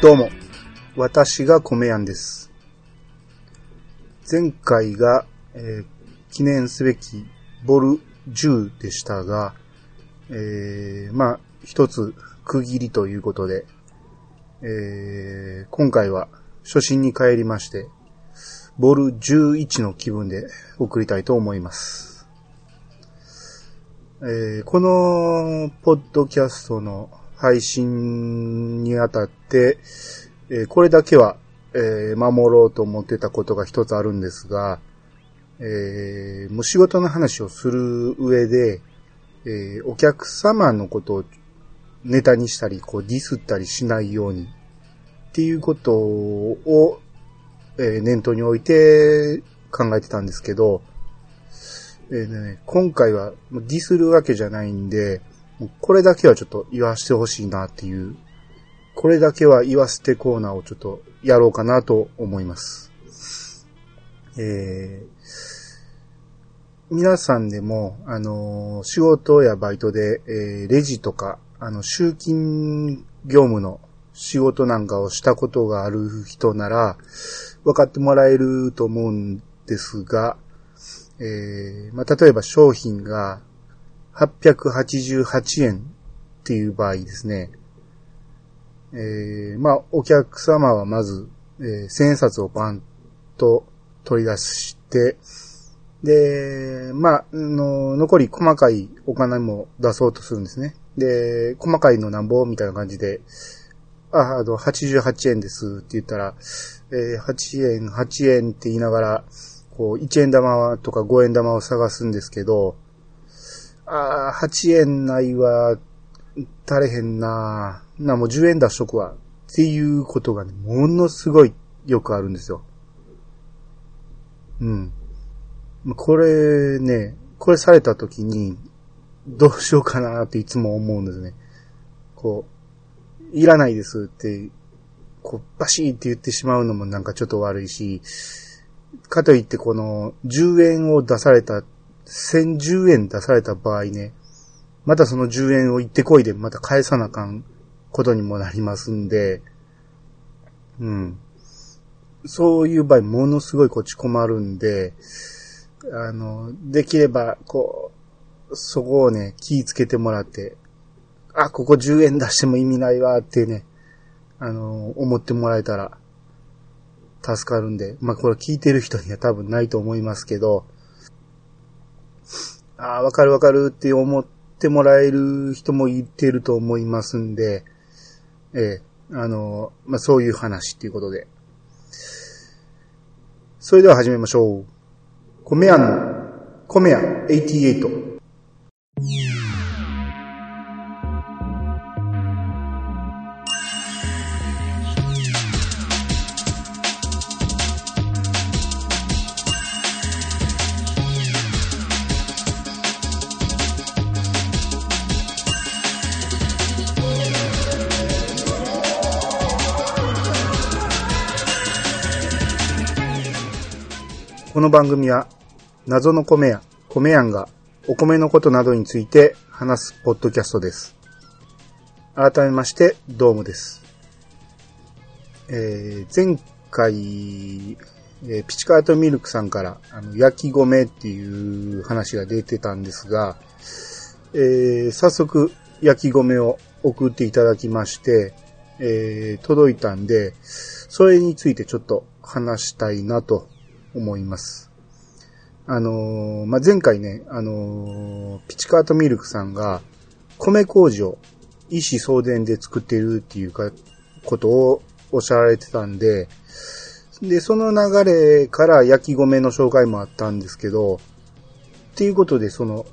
どうも、私が米やんです。前回が、えー記念すべきボル10でしたが、えーまあ、一つ区切りということで、えー今回は初心に帰りまして、ボル11の気分で送りたいと思います。えーこのポッドキャストの配信にあたって、えーこれだけは、えー守ろうと思ってたことが一つあるんですが、えーもう仕事の話をする上で、えーお客様のことをネタにしたり、こうディスったりしないようにっていうことを、えー念頭に置いて考えてたんですけど、えーね、今回はディスるわけじゃないんで、これだけはちょっと言わせてほしいなっていう、これだけは言わせてコーナーをちょっとやろうかなと思います。えー皆さんでも、あのー仕事やバイトで、えーレジとか、あの、集金業務の仕事なんかをしたことがある人なら、分かってもらえると思うんですが、えーまあ、例えば商品が888円っていう場合ですね。えーまあ、お客様はまず、えー千円札をパンと取り出して、で、まあ、の、残り細かいお金も出そうとするんですね。で、細かいのなんぼみたいな感じで、あ、あの、88円ですって言ったら、えー8円、8円って言いながら、こう、1円玉とか5円玉を探すんですけど、あー8円ないわ、足れへんなな、もう10円出しとくわ。っていうことがね、ものすごいよくあるんですよ。うん。これね、これされた時に、どうしようかなっていつも思うんですね。こう、いらないですって、こう、バシーって言ってしまうのもなんかちょっと悪いし、かといってこの、10円を出された、1010円出された場合ね、またその10円を行ってこいでまた返さなあかんことにもなりますんで、うん。そういう場合ものすごいこっち困るんで、あの、できれば、こう、そこをね、気ぃつけてもらって、あ、ここ10円出しても意味ないわってね、あの、思ってもらえたら、助かるんで、まあ、これ聞いてる人には多分ないと思いますけど、ああ、わかるわかるって思ってもらえる人もいてると思いますんで、ええ、あの、まあ、そういう話っていうことで。それでは始めましょう。米屋の、米屋88。この番組は、謎の米屋、米屋がお米のことなどについて話すポッドキャストです。改めまして、どうもです。えー前回、えーピチカートミルクさんから、あの、焼き米っていう話が出てたんですが、えー早速、焼き米を送っていただきまして、えー届いたんで、それについてちょっと話したいなと思います。あのーまあ、前回ね、あのーピチカートミルクさんが、米麹を意思送電で作っているっていうか、ことをおっしゃられてたんで、で、その流れから焼き米の紹介もあったんですけど、っていうことで、その、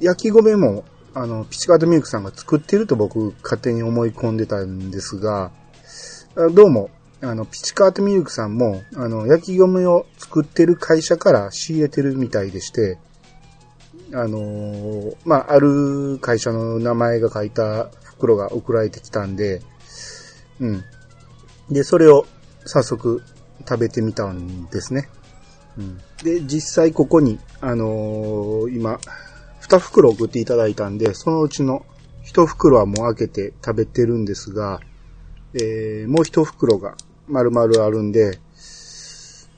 焼き米も、あの、ピチカートミルクさんが作ってると僕勝手に思い込んでたんですが、どうも、あの、ピチカートミルクさんも、あの、焼き米を作ってる会社から仕入れてるみたいでして、あのーまあ、ある会社の名前が書いた袋が送られてきたんで、うん。で、それを早速食べてみたんですね。うん。で、実際ここに、あのー今、二袋送っていただいたんで、そのうちの一袋はもう開けて食べてるんですが、えー、もう一袋が丸々あるんで、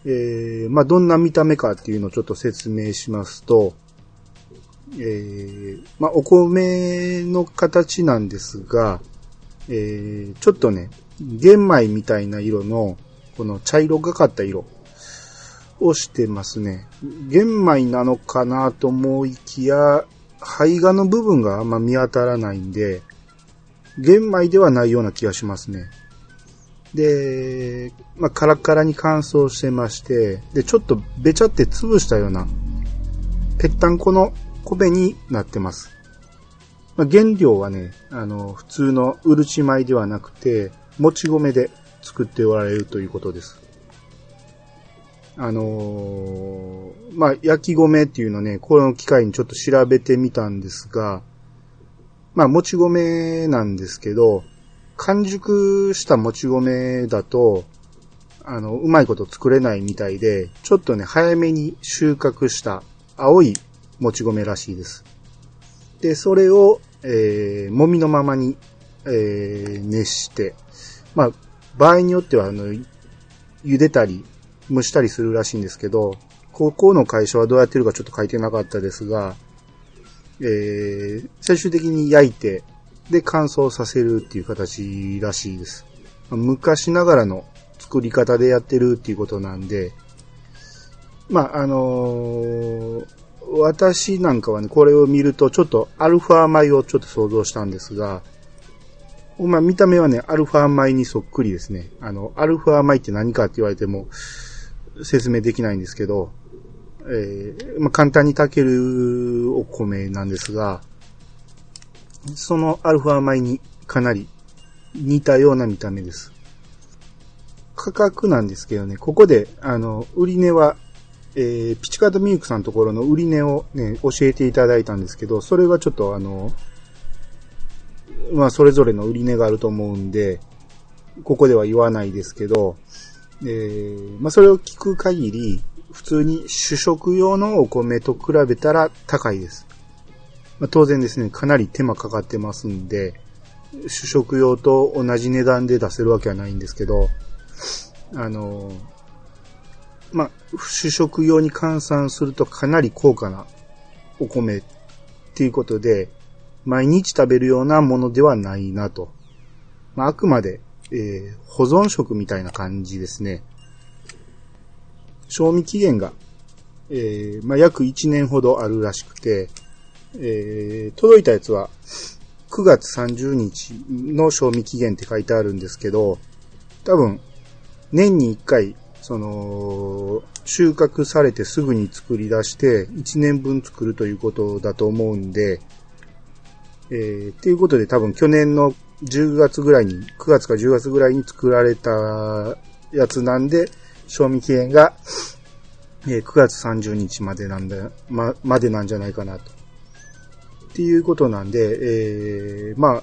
えー、まあ、どんな見た目かっていうのをちょっと説明しますと、えー、まあ、お米の形なんですが、えー、ちょっとね、玄米みたいな色の、この茶色がかった色をしてますね。玄米なのかなと思いきや、胚芽の部分があんま見当たらないんで、玄米ではないような気がしますね。で、まあ、カラカラに乾燥してまして、で、ちょっとべちゃって潰したような、ぺったんこの米になってます。まあ、原料はね、あの、普通のうるち米ではなくて、もち米で作っておられるということです。あのー、まあ、焼き米っていうのね、この機会にちょっと調べてみたんですが、まあ、もち米なんですけど、完熟したもち米だと、あの、うまいこと作れないみたいで、ちょっとね、早めに収穫した青いもち米らしいです。で、それを、えー、もみのままに、えー、熱して、まあ、場合によっては、あの、茹でたり、蒸したりするらしいんですけど、高校の会社はどうやってるかちょっと書いてなかったですが、えー、最終的に焼いて、で乾燥させるっていう形らしいです。昔ながらの作り方でやってるっていうことなんで、まあ、あのー、私なんかはね、これを見るとちょっとアルファ米をちょっと想像したんですが、まあ見た目はね、アルファ米にそっくりですね。あの、アルファ米って何かって言われても説明できないんですけど、えー、まあ簡単に炊けるお米なんですが、そのアルファ米にかなり似たような見た目です。価格なんですけどね、ここで、あの、売値はえー、ピチカートミルクさんのところの売値をね、教えていただいたんですけど、それはちょっとあの、まあ、それぞれの売値があると思うんで、ここでは言わないですけど、えー、まあ、それを聞く限り、普通に主食用のお米と比べたら高いです。まあ、当然ですね、かなり手間かかってますんで、主食用と同じ値段で出せるわけはないんですけど、あのまあ、主食用に換算するとかなり高価なお米っていうことで、毎日食べるようなものではないなと。まあ、あくまで、えー、保存食みたいな感じですね。賞味期限が、えー、まあ、約1年ほどあるらしくて、えー、届いたやつは9月30日の賞味期限って書いてあるんですけど、多分、年に1回その、収穫されてすぐに作り出して1年分作るということだと思うんで、えー、っていうことで多分去年の10月ぐらいに、9月か10月ぐらいに作られたやつなんで、賞味期限が、えー、9月30日までなんだ、ま、までなんじゃないかなと。っていうことなんで、えー、まあ、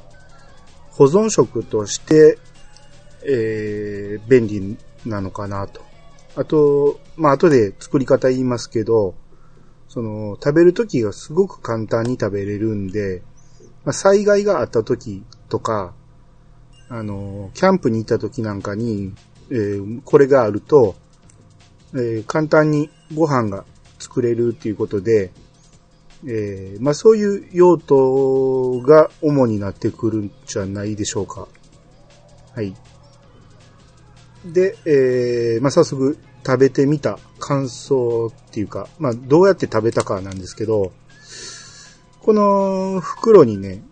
保存食として、えー、便利なのかなと。あと、まあ、後で作り方言いますけど、その、食べるときがすごく簡単に食べれるんで、まあ、災害があったときとか、あの、キャンプに行ったときなんかに、えー、これがあると、えー、簡単にご飯が作れるっていうことで、えー、まあそういう用途が主になってくるんじゃないでしょうか。はい。で、えー、まあ、早速食べてみた感想っていうか、まあ、どうやって食べたかなんですけど、この袋にね、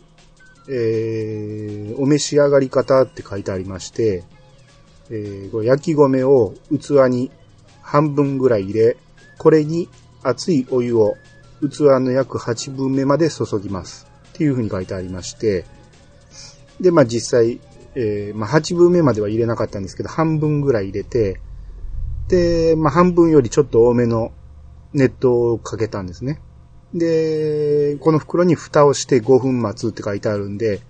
えー、お召し上がり方って書いてありまして、えー、焼き米を器に半分ぐらい入れ、これに熱いお湯を器の約8分目まで注ぎます。っていう風に書いてありまして、で、まあ実際えー、まあ、8分目までは入れなかったんですけど、半分ぐらい入れて、で、まあ、半分よりちょっと多めの熱湯をかけたんですね。で、この袋に蓋をして5分待つって書いてあるんで、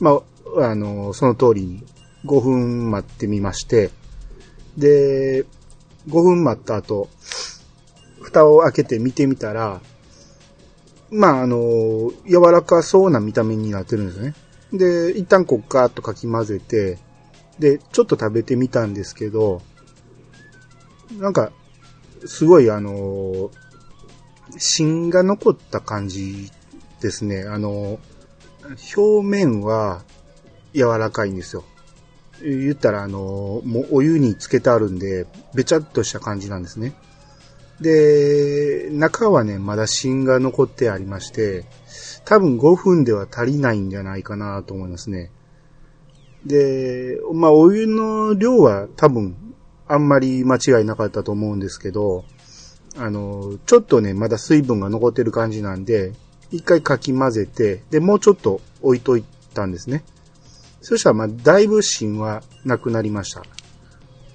まあ、あの、その通りに5分待ってみまして、で、5分待った後、蓋を開けて見てみたら、まあ、あの、柔らかそうな見た目になってるんですね。で、一旦こうガーッとかき混ぜて、で、ちょっと食べてみたんですけど、なんか、すごいあの、芯が残った感じですね。あの、表面は柔らかいんですよ。言ったらあの、もうお湯につけてあるんで、べちゃっとした感じなんですね。で、中はね、まだ芯が残ってありまして、多分5分では足りないんじゃないかなと思いますね。で、まあ、お湯の量は多分、あんまり間違いなかったと思うんですけど、あの、ちょっとね、まだ水分が残ってる感じなんで、一回かき混ぜて、で、もうちょっと置いといたんですね。そしたら、まあ、だいぶ芯はなくなりました。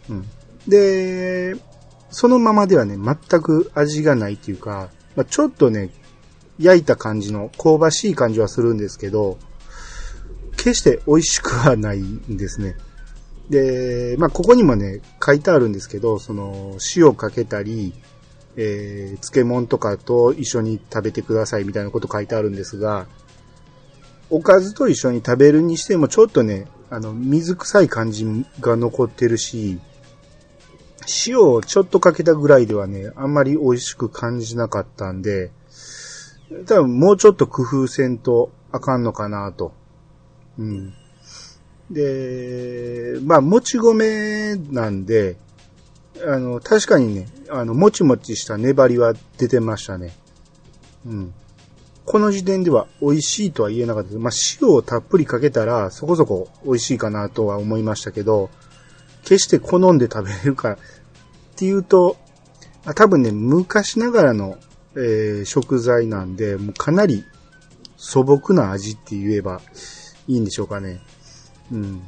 うん。で、そのままではね、全く味がないっていうか、まあ、ちょっとね、焼いた感じの香ばしい感じはするんですけど、決して美味しくはないんですね。で、まあ、ここにもね、書いてあるんですけど、その、塩かけたり、えー、漬物とかと一緒に食べてくださいみたいなこと書いてあるんですが、おかずと一緒に食べるにしてもちょっとね、あの、水臭い感じが残ってるし、塩をちょっとかけたぐらいではね、あんまり美味しく感じなかったんで、多分もうちょっと工夫せんとあかんのかなと。うん。で、まあ、もち米なんで、あの、確かにね、あの、もちもちした粘りは出てましたね。うん。この時点では美味しいとは言えなかったです。まあ、塩をたっぷりかけたらそこそこ美味しいかなとは思いましたけど、決して好んで食べれるかっていうと、多分ね、昔ながらの、えー、食材なんで、もうかなり素朴な味って言えばいいんでしょうかね。うん。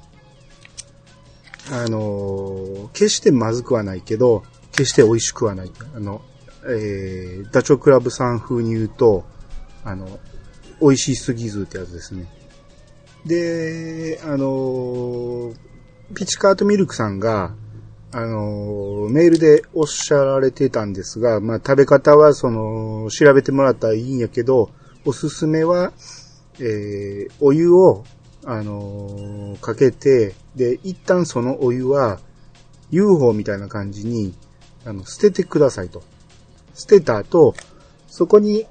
あのー、決してまずくはないけど、決して美味しくはない。あの、えー、ダチョウ倶楽部さん風に言うと、あの、美味しすぎずってやつですね。で、あのー、ピチカートミルクさんが、あの、メールでおっしゃられてたんですが、まあ、食べ方は、その、調べてもらったらいいんやけど、おすすめは、えー、お湯をあのー、かけて、で、一旦そのお湯は UFO みたいな感じに、あの、捨ててくださいと。捨てた後、そこに、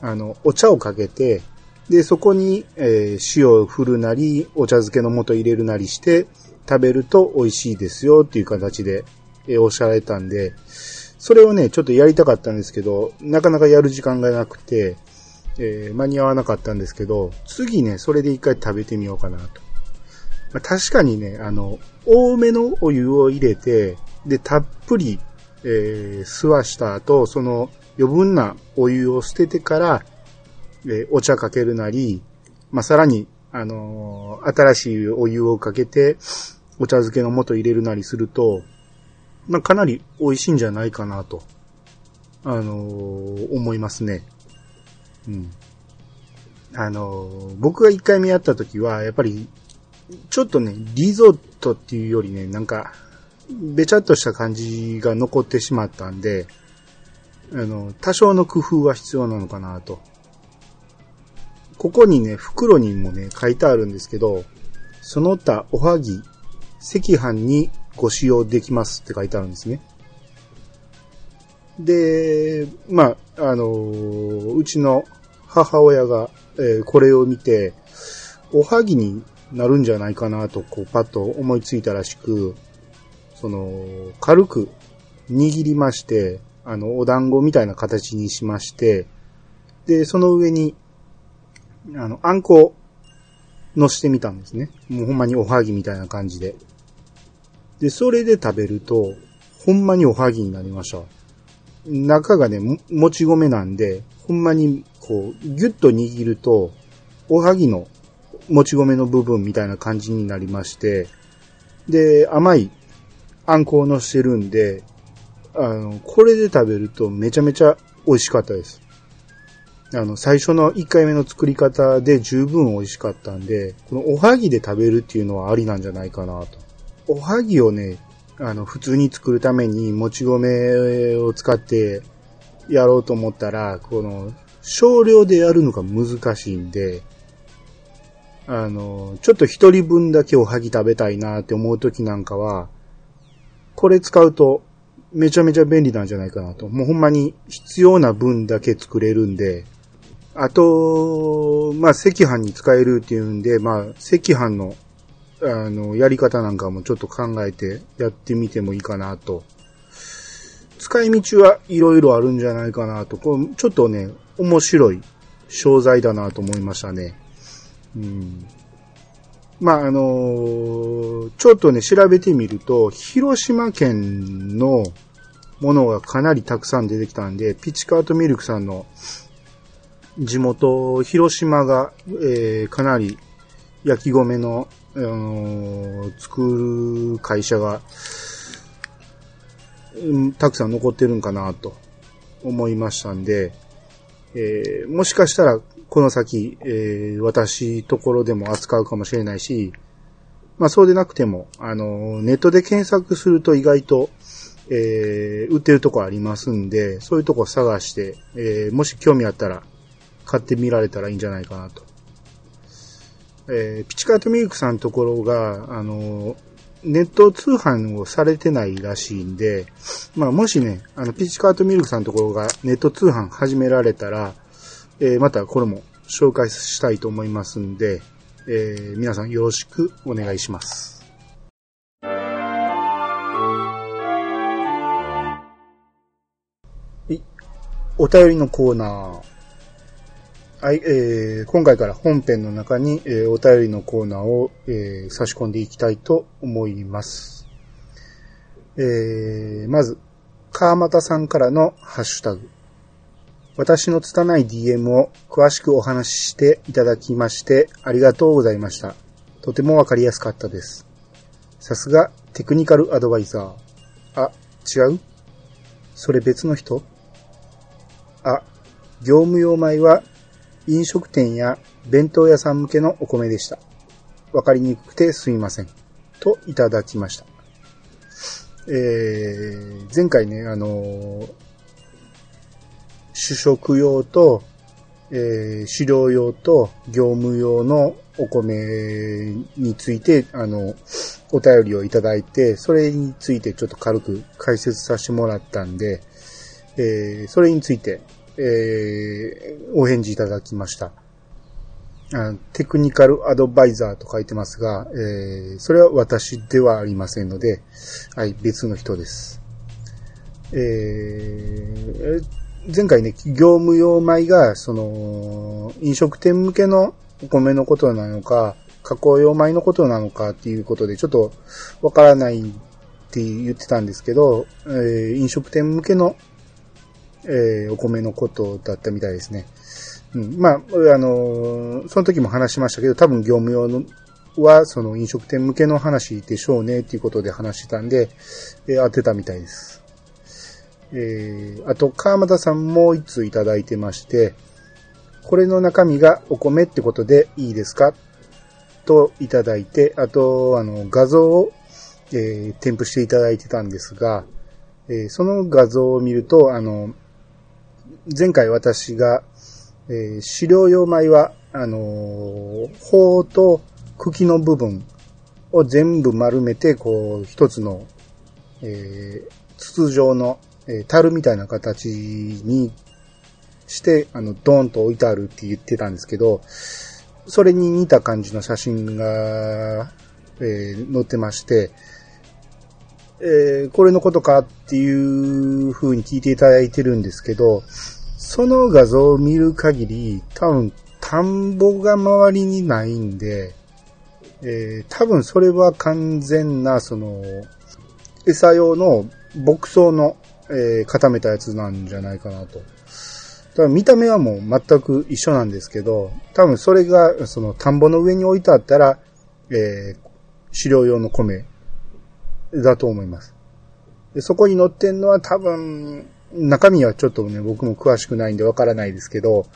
あの、お茶をかけて、で、そこに、えー、塩を振るなり、お茶漬けの素入れるなりして、食べると美味しいですよっていう形で、え、おっしゃられたんで、それをね、ちょっとやりたかったんですけど、なかなかやる時間がなくて、えー、間に合わなかったんですけど、次ね、それで一回食べてみようかなと。まあ、確かにね、あの、多めのお湯を入れて、で、たっぷり、えー、吸わした後、その余分なお湯を捨ててから、えー、お茶かけるなり、まあ、さらに、あのー、新しいお湯をかけて、お茶漬けの素入れるなりすると、まあ、かなり美味しいんじゃないかなと、あのー、思いますね。うん。あの、僕が一回目やった時は、やっぱり、ちょっとね、リゾットっていうよりね、なんか、べちゃっとした感じが残ってしまったんで、あの、多少の工夫は必要なのかなと。ここにね、袋にもね、書いてあるんですけど、その他おはぎ、赤飯にご使用できますって書いてあるんですね。で、まあ、あのー、うちの母親が、えー、これを見て、おはぎになるんじゃないかなと、こう、パッと思いついたらしく、その、軽く握りまして、あの、お団子みたいな形にしまして、で、その上に、あの、あんこを乗せてみたんですね。もうほんまにおはぎみたいな感じで。で、それで食べると、ほんまにおはぎになりました。中がね、もち米なんで、ほんまに、こう、ぎゅっと握ると、おはぎのもち米の部分みたいな感じになりまして、で、甘いあんこを乗せてるんで、あの、これで食べるとめちゃめちゃ美味しかったです。あの、最初の1回目の作り方で十分美味しかったんで、このおはぎで食べるっていうのはありなんじゃないかなと。おはぎをね、あの、普通に作るために、もち米を使ってやろうと思ったら、この、少量でやるのが難しいんで、あの、ちょっと一人分だけおはぎ食べたいなって思う時なんかは、これ使うとめちゃめちゃ便利なんじゃないかなと。もうほんまに必要な分だけ作れるんで、あと、まあ、赤飯に使えるっていうんで、まあ、赤飯の、あの、やり方なんかもちょっと考えてやってみてもいいかなと。使い道はいろいろあるんじゃないかなと。こうちょっとね、面白い商材だなと思いましたね。うん。まあ、あのー、ちょっとね、調べてみると、広島県のものがかなりたくさん出てきたんで、ピチカートミルクさんの地元、広島が、えー、かなり焼き米の、あのー、作る会社が、うん、たくさん残ってるんかなと思いましたんで、えー、もしかしたらこの先、えー、私ところでも扱うかもしれないし、まあそうでなくても、あの、ネットで検索すると意外と、えー、売ってるとこありますんで、そういうとこ探して、えー、もし興味あったら、買ってみられたらいいんじゃないかなと。えー、ピチカートミルクさんのところが、あの、ネット通販をされてないらしいんで、まあもしね、あの、ピチカートミルクさんのところがネット通販始められたら、えー、またこれも紹介したいと思いますんで、えー、皆さんよろしくお願いします。お便りのコーナー。はい、えー、今回から本編の中に、えー、お便りのコーナーを、えー、差し込んでいきたいと思います。えー、まず、川又さんからのハッシュタグ。私の拙い DM を詳しくお話ししていただきましてありがとうございました。とてもわかりやすかったです。さすがテクニカルアドバイザー。あ、違う？それ別の人？あ、業務用米は飲食店や弁当屋さん向けのお米でした。わかりにくくてすみません。といただきました。えー、前回ね、あのー、主食用と、えー、飼料用と業務用のお米について、あの、お便りをいただいて、それについてちょっと軽く解説させてもらったんで、えー、それについて、えー、お返事いただきました。テクニカルアドバイザーと書いてますが、えー、それは私ではありませんので、はい、別の人です。えー、前回ね、業務用米が、その、飲食店向けのお米のことなのか、加工用米のことなのかっていうことで、ちょっとわからないって言ってたんですけど、えー、飲食店向けの、えー、お米のことだったみたいですね。うん、まあ、あのー、その時も話しましたけど、多分業務用のは、その飲食店向けの話でしょうねっていうことで話してたんで、えー、当てたみたいです。えー、あと、川又さんも一通いただいてまして、これの中身がお米ってことでいいですか？といただいて、あと、あの、画像を、えー、添付していただいてたんですが、えー、その画像を見ると、あの、前回私が、えー、飼料用米は、あのー、穂と茎の部分を全部丸めて、こう、一つの、えー、筒状のえー、樽みたいな形にして、あの、ドーンと置いてあるって言ってたんですけど、それに似た感じの写真が、えー、載ってまして、えー、これのことかっていう風に聞いていただいてるんですけど、その画像を見る限り、多分、田んぼが周りにないんで、えー、多分それは完全な、その、餌用の牧草のえー、固めたやつなんじゃないかなと。だ見た目はもう全く一緒なんですけど、多分それが、その田んぼの上に置いてあったら、えー、飼料用の米だと思います。でそこに乗ってんのは多分、中身はちょっとね、僕も詳しくないんでわからないですけど、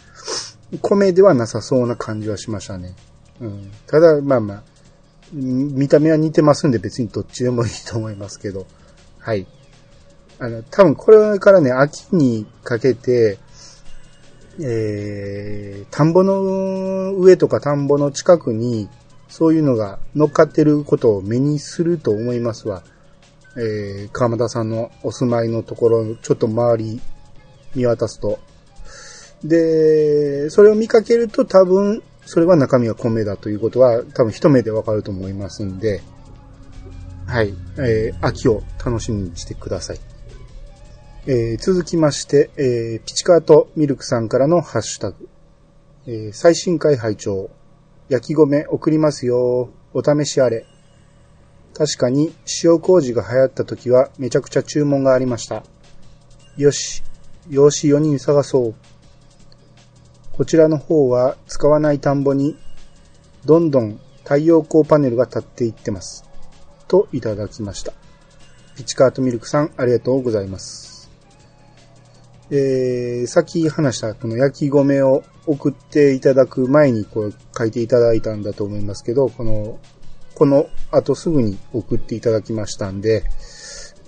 米ではなさそうな感じはしましたね。うん。ただ、まあまあ、見た目は似てますんで別にどっちでもいいと思いますけど、はい。あの、多分これからね、秋にかけて、えー、田んぼの上とか田んぼの近くに、そういうのが乗っかってることを目にすると思いますわ。えー、川又さんのお住まいのところ、ちょっと周り見渡すと。で、それを見かけると多分、それは中身は米だということは多分一目でわかると思いますんで、はい、えー、秋を楽しみにしてください。えー、続きまして、えー、ピチカートミルクさんからのハッシュタグ。えー、最新回拝聴焼き米送りますよ。お試しあれ。確かに塩麹が流行った時はめちゃくちゃ注文がありました。よし、養子4人探そう。こちらの方は使わない田んぼにどんどん太陽光パネルが立っていってます。といただきました。ピチカートミルクさんありがとうございます。えー、さっき話したこの焼き米を送っていただく前にこう書いていただいたんだと思いますけど、この、この後すぐに送っていただきましたんで、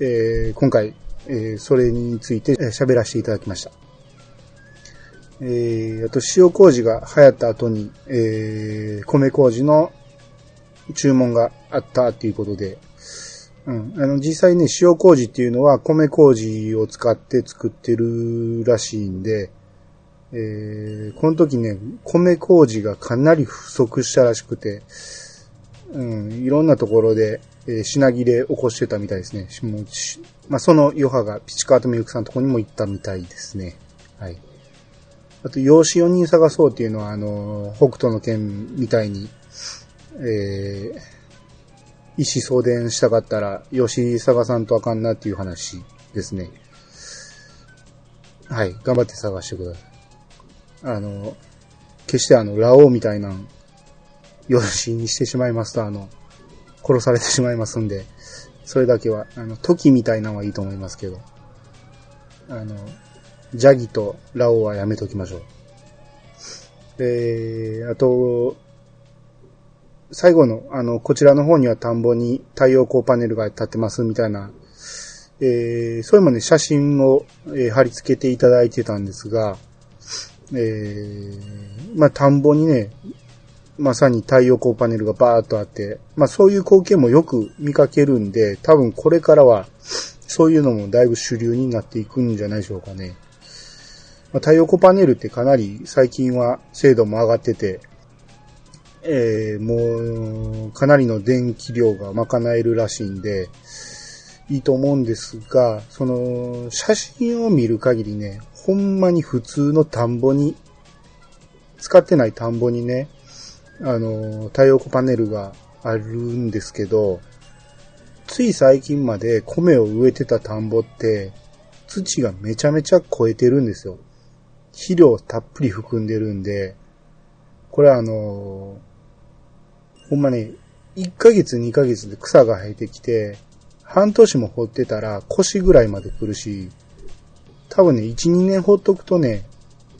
えー、今回、えー、それについて喋らせていただきました。えー、あと塩麹が流行った後に、えー、米麹の注文があったっていうことで、うん。あの、実際ね、塩麹っていうのは米麹を使って作ってるらしいんで、えー、この時ね、米麹がかなり不足したらしくて、うん、いろんなところで、えー、品切れ起こしてたみたいですね。もうまあ、その余波がピチカートミルクさんのとこにも行ったみたいですね。はい。あと、養子4人探そうっていうのは、あの、北斗の剣みたいに、えー、意思送電したかったら、吉探さんとあかんなっていう話ですね。はい。頑張って探してください。あの、決してあの、ラオウみたいな、吉にしてしまいますと、あの、殺されてしまいますんで、それだけは、あの、時みたいなのはいいと思いますけど、あの、ジャギとラオウはやめときましょう。えー、あと、最後の、あの、こちらの方には田んぼに太陽光パネルが立ってますみたいな、えー、それもね、写真を、えー、貼り付けていただいてたんですが、えー、まあ、田んぼにね、まさに太陽光パネルがバーっとあって、まあ、そういう光景もよく見かけるんで、多分これからは、そういうのもだいぶ主流になっていくんじゃないでしょうかね。まあ、太陽光パネルってかなり最近は精度も上がってて、えー、もう、かなりの電気量が賄えるらしいんで、いいと思うんですが、その、写真を見る限りね、ほんまに普通の田んぼに、使ってない田んぼにね、あの、太陽光パネルがあるんですけど、つい最近まで米を植えてた田んぼって、土がめちゃめちゃ超えてるんですよ。肥料たっぷり含んでるんで、これはあの、ほんまね、1ヶ月2ヶ月で草が生えてきて、半年も掘ってたら腰ぐらいまで来るし、多分ね、1、2年掘っとくとね、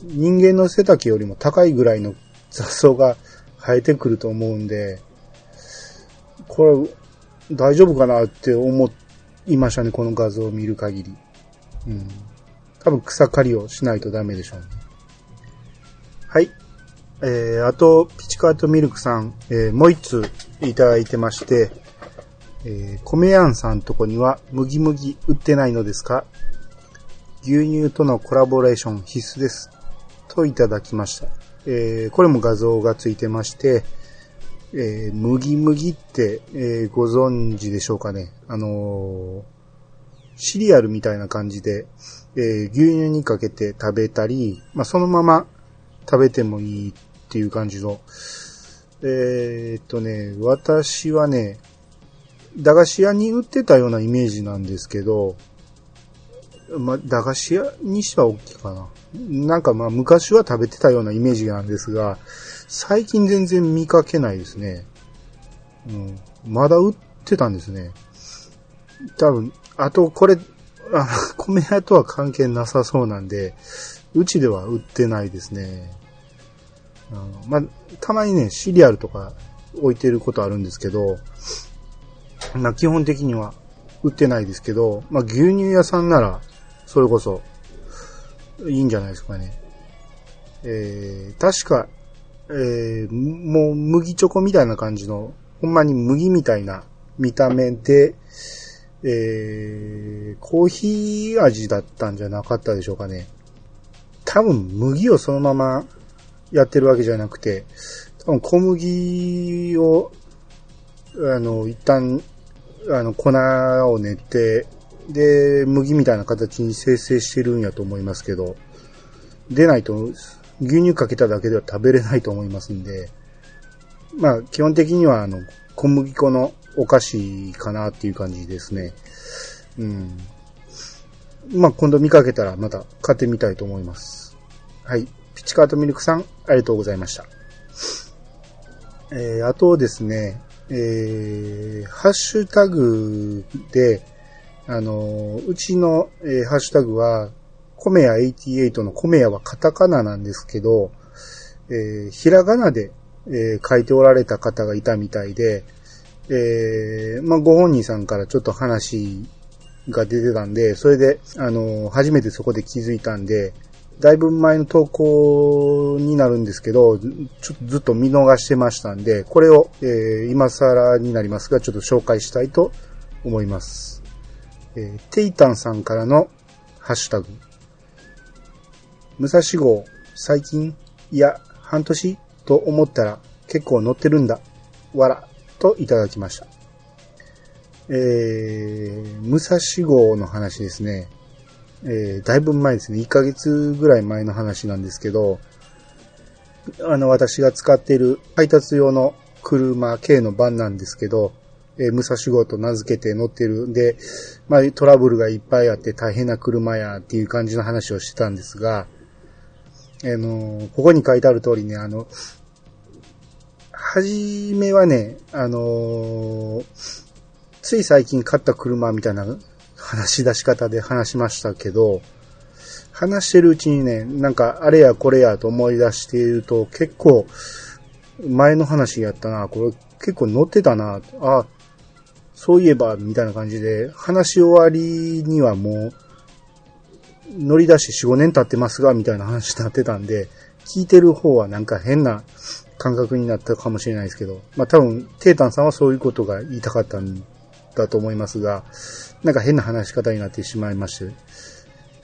人間の背丈よりも高いぐらいの雑草が生えてくると思うんで、これ、大丈夫かなって思いましたね、この画像を見る限り。うん。多分草刈りをしないとダメでしょうね。はい。えー、あと、ピチカートミルクさん、えー、もう一通いただいてまして、えー、米やんさんとこには麦麦売ってないのですか？牛乳とのコラボレーション必須です。といただきました。えー、これも画像がついてまして、えー、麦麦って、えー、ご存知でしょうかね。あの、シリアルみたいな感じで、え、牛乳にかけて食べたり、まあ、そのまま食べてもいいっていう感じの。えー、っとね、私はね、駄菓子屋に売ってたようなイメージなんですけど、ま駄菓子屋にしては大きいかな。なんかまあ昔は食べてたようなイメージなんですが、最近全然見かけないですね。うん。まだ売ってたんですね。多分、あとこれ、あ 米屋とは関係なさそうなんで、うちでは売ってないですね。まあ、たまにね、シリアルとか置いてることあるんですけど、まあ、基本的には売ってないですけど、まあ、牛乳屋さんなら、それこそ、いいんじゃないですかね。えー、確か、えー、もう麦チョコみたいな感じの、ほんまに麦みたいな見た目で、えー、コーヒー味だったんじゃなかったでしょうかね。多分麦をそのままやってるわけじゃなくて、多分小麦を、あの、一旦、あの、粉を練って、で、麦みたいな形に生成してるんやと思いますけど、出ないと、牛乳かけただけでは食べれないと思いますんで、まあ、基本的には、あの、小麦粉のお菓子かなっていう感じですね。うん。まあ、今度見かけたらまた買ってみたいと思います。はい。ピチカートミルクさん、ありがとうございました。えー、あとですね、えー、ハッシュタグで、あの、うちの、えー、ハッシュタグは、コメヤ88のコメヤはカタカナなんですけど、えー、ひらがなで、えー、書いておられた方がいたみたいで、えー、まあ、ご本人さんからちょっと話が出てたんで、それで、あの、初めてそこで気づいたんで、だいぶ前の投稿になるんですけど、ちょっとずっと見逃してましたんで、これを、えー、今更になりますが、ちょっと紹介したいと思います。えー、テイタンさんからのハッシュタグ。武蔵号、最近、いや、半年と思ったら結構乗ってるんだ。わら、といただきました。えー、武蔵号の話ですね。えー、だいぶ前ですね。1ヶ月ぐらい前の話なんですけど、あの、私が使っている配達用の車系の版なんですけど、えー、武蔵号と名付けて乗ってるんで、まあ、トラブルがいっぱいあって大変な車やっていう感じの話をしてたんですが、あのー、ここに書いてある通りね、あの、はじめはね、あのーつい最近買った車みたいな話し出し方で話しましたけど、話してるうちにね、なんかあれやこれやと思い出していると結構前の話やったな、これ結構乗ってたな、あ、そういえば、みたいな感じで、話し終わりにはもう、乗り出し4、5年経ってますが、みたいな話になってたんで、聞いてる方はなんか変な感覚になったかもしれないですけど、まあ多分、テータンさんはそういうことが言いたかったんだと思いますが、なんか変な話し方になってしまいまして、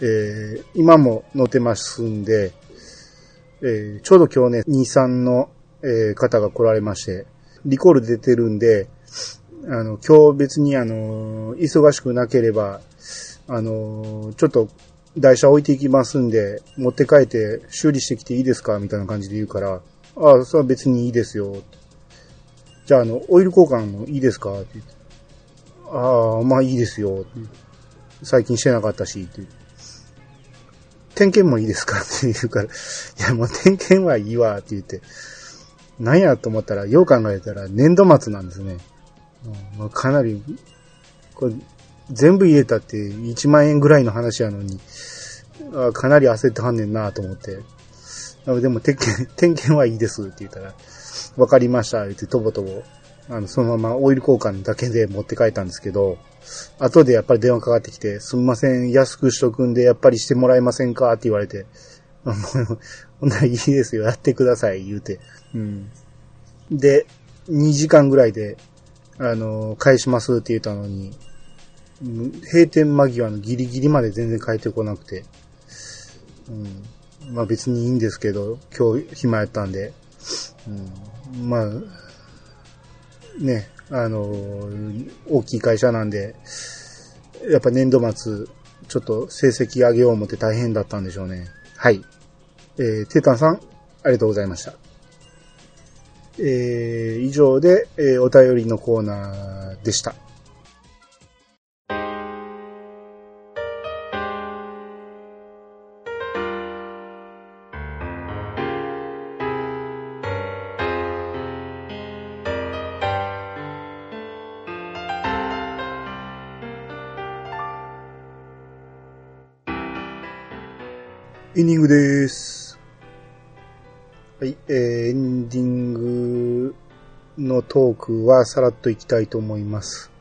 えー、今も載ってますんで、えー、ちょうど今日ね、23の、えー、方が来られまして、リコール出てるんで、あの、今日別にあの、忙しくなければ、あの、ちょっと台車置いていきますんで、持って帰って修理してきていいですか？みたいな感じで言うから、ああ、それは別にいいですよ。じゃあ、あの、オイル交換もいいですか？って言って。ああ、まあいいですよ。最近してなかったし、って点検もいいですか？って言うから、いやもう点検はいいわって言って、なんやと思ったら、よう考えたら年度末なんですね。まあ、かなり、これ、全部入れたって1万円ぐらいの話やのに、あかなり焦ってはんねんなと思って。でも点検、点検はいいですって言ったら、わかりました、言ってとぼとぼあの、そのままオイル交換だけで持って帰ったんですけど、後でやっぱり電話かかってきて、すみません、安くしとくんで、やっぱりしてもらえませんかって言われて、もう、ほんならいいですよ、やってください、言うて。うん。で、2時間ぐらいで、あの、返しますって言ったのに、閉店間際のギリギリまで全然帰ってこなくて、うん。まあ別にいいんですけど、今日暇やったんで、うん。まあ、ね、あの、大きい会社なんで、やっぱ年度末、ちょっと成績上げよう思って大変だったんでしょうね。はい。えー、テータンさん、ありがとうございました。えー、以上で、えー、お便りのコーナーでした。エンディングです。はい、えー、エンディングのトークはさらっといきたいと思います。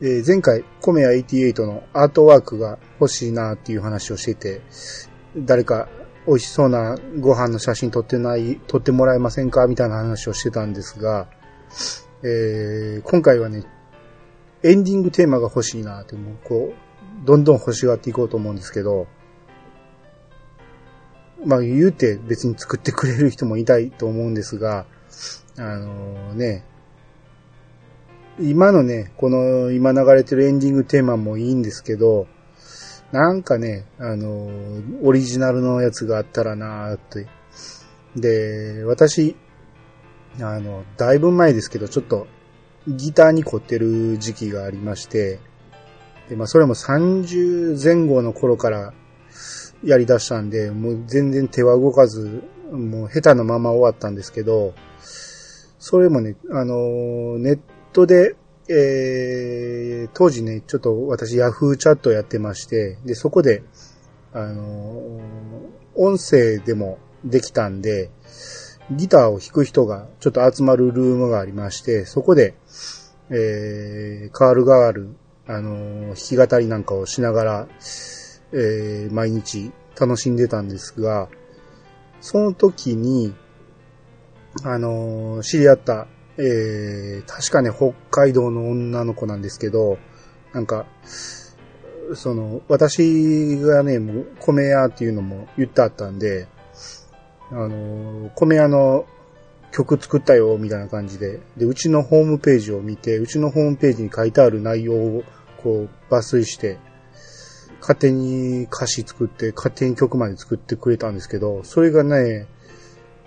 えー、前回、コメア88のアートワークが欲しいなっていう話をしてて、誰か美味しそうなご飯の写真撮ってない、撮ってもらえませんかみたいな話をしてたんですが、えー、今回はね、エンディングテーマが欲しいなって、もうこう、どんどん欲しがっていこうと思うんですけど、まあ言うて別に作ってくれる人もいたいと思うんですが、あの、ね、今のね、この今流れてるエンディングテーマもいいんですけど、なんかね、あの、オリジナルのやつがあったらなーって。で、私、あの、だいぶ前ですけど、ちょっとギターに凝ってる時期がありまして、で、まあそれも30前後の頃からやり出したんで、もう全然手は動かず、もう下手なまま終わったんですけど、それもね、あの、ネットで、えー、当時ね、ちょっと私ヤフーチャットやってまして、で、そこで、あの、音声でもできたんで、ギターを弾く人がちょっと集まるルームがありまして、そこで、えー、カールガール、あのー、弾き語りなんかをしながら、えー、毎日楽しんでたんですが、その時に、あのー、知り合った、えー、確かね、北海道の女の子なんですけど、なんか、その、私がね、もう米屋っていうのも言ってあったんで、あの、米屋の曲作ったよ、みたいな感じで、で、うちのホームページを見て、うちのホームページに書いてある内容を、こう、抜粋して、勝手に歌詞作って、勝手に曲まで作ってくれたんですけど、それがね、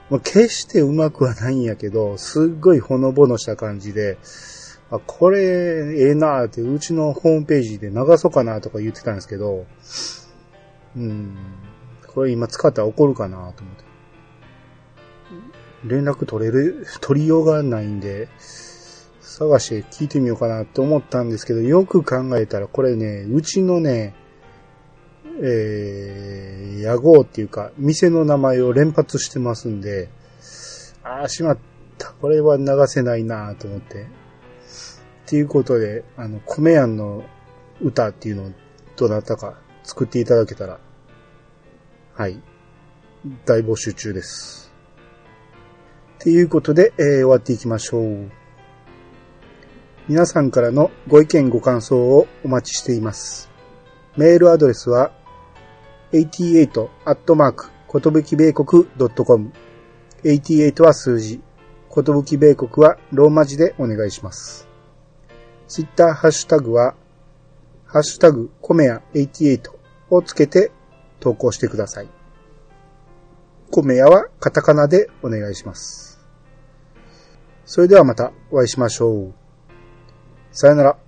まあ、決してうまくはないんやけど、すっごいほのぼのした感じで、あ、これ、ええなーって、うちのホームページで流そうかなとか言ってたんですけど、うん、これ今使ったら怒るかなと思って。連絡取れる、取りようがないんで、探して聞いてみようかなって思ったんですけど、よく考えたらこれね、うちのね、えー、屋号っていうか、店の名前を連発してますんで、ああ、しまった。これは流せないなと思って。っていうことで、あの、米屋の歌っていうのをどなたか作っていただけたら、はい。大募集中です。っていうことで、えー、終わっていきましょう。皆さんからのご意見ご感想をお待ちしています。メールアドレスは、88アットマーク、ことぶき米国 .com。88は数字。ことぶき米国はローマ字でお願いします。ツイッターハッシュタグは、ハッシュタグ、コメヤ88をつけて投稿してください。コメヤはカタカナでお願いします。それではまたお会いしましょう。さよなら。